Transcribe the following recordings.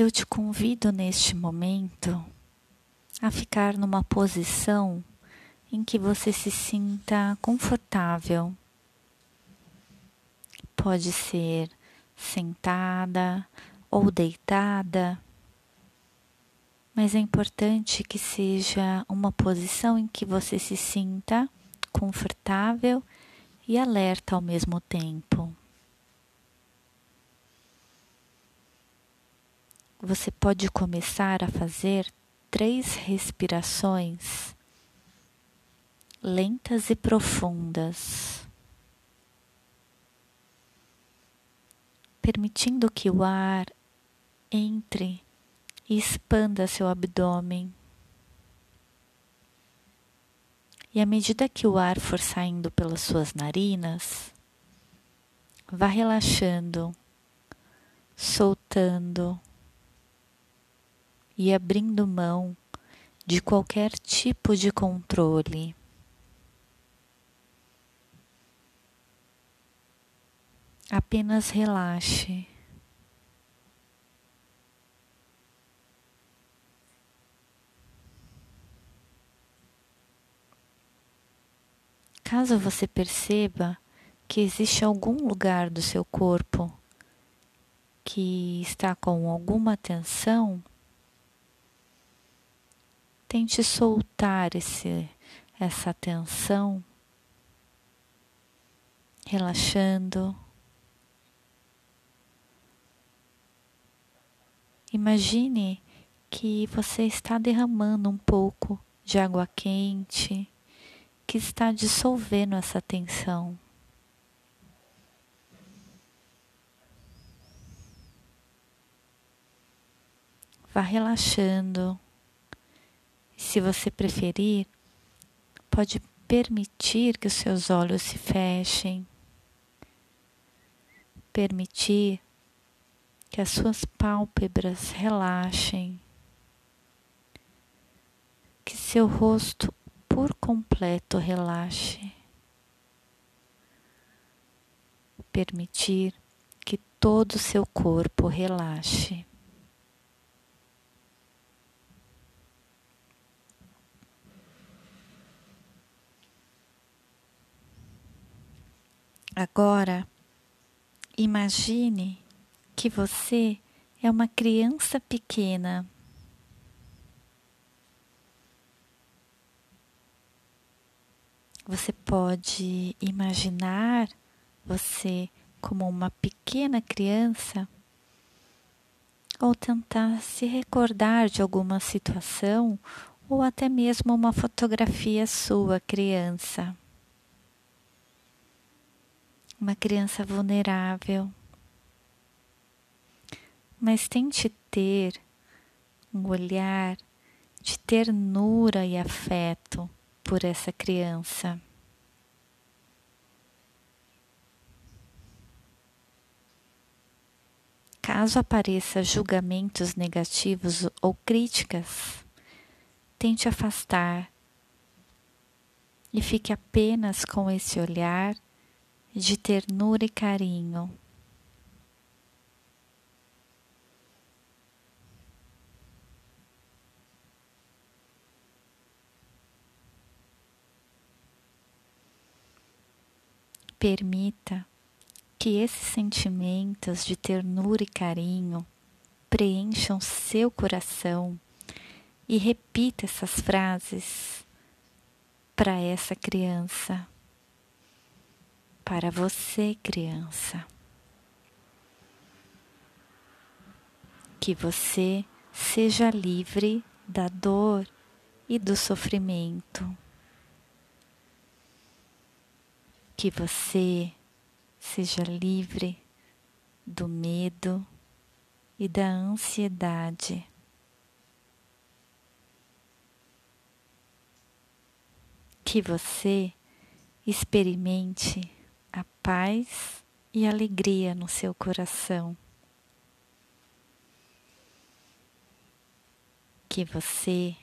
eu te convido neste momento a ficar numa posição em que você se sinta confortável. Pode ser sentada ou deitada, mas é importante que seja uma posição em que você se sinta confortável e alerta ao mesmo tempo. Você pode começar a fazer três respirações lentas e profundas, permitindo que o ar entre e expanda seu abdômen. E à medida que o ar for saindo pelas suas narinas, vá relaxando, soltando e abrindo mão de qualquer tipo de controle. Apenas relaxe. Caso você perceba que existe algum lugar do seu corpo que está com alguma tensão, tente soltar esse, essa tensão, relaxando. Imagine que você está derramando um pouco de água quente que está dissolvendo essa tensão. Vá relaxando. Se você preferir, pode permitir que os seus olhos se fechem, permitir que as suas pálpebras relaxem, que seu rosto por completo relaxe, permitir que todo o seu corpo relaxe. Agora, imagine que você é uma criança pequena. Você pode imaginar você como uma pequena criança ou tentar se recordar de alguma situação ou até mesmo uma fotografia sua criança. Uma criança vulnerável mas tente ter um olhar de ternura e afeto por essa criança. Caso apareça julgamentos negativos ou críticas, tente afastar e fique apenas com esse olhar de ternura e carinho. Permita que esses sentimentos de ternura e carinho preencham seu coração e repita essas frases para essa criança, para você, criança. Que você seja livre da dor e do sofrimento que você seja livre do medo e da ansiedade. Que você experimente paz e alegria no seu coração. Que você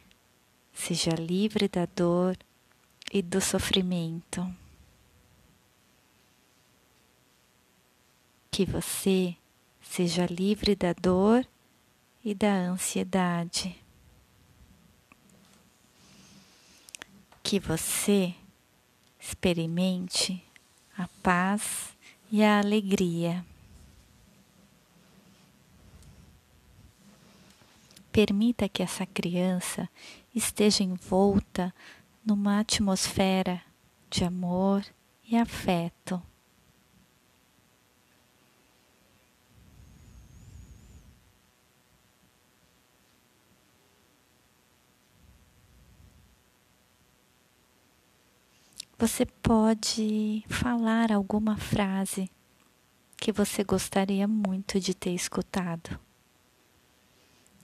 seja livre da dor e do sofrimento. que você seja livre da dor e da ansiedade. Que você experimente a paz e a alegria. Permita que essa criança esteja envolta numa atmosfera de amor e afeto. Você pode falar alguma frase que você gostaria muito de ter escutado.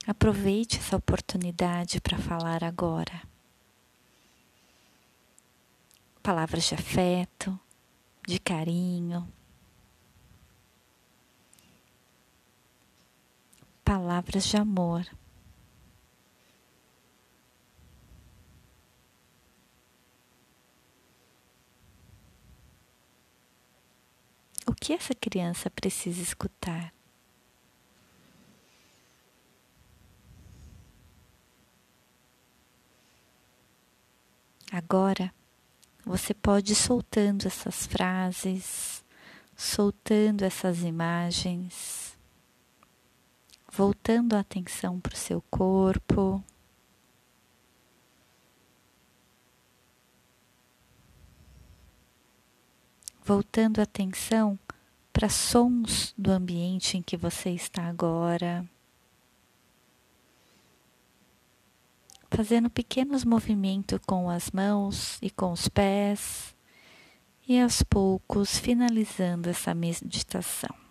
Aproveite essa oportunidade para falar agora. Palavras de afeto, de carinho, palavras de amor. O que essa criança precisa escutar? Agora você pode ir soltando essas frases, soltando essas imagens, voltando a atenção para o seu corpo. Voltando a atenção para sons do ambiente em que você está agora. fazendo pequenos movimentos com as mãos e com os pés, e aos poucos finalizando essa meditação.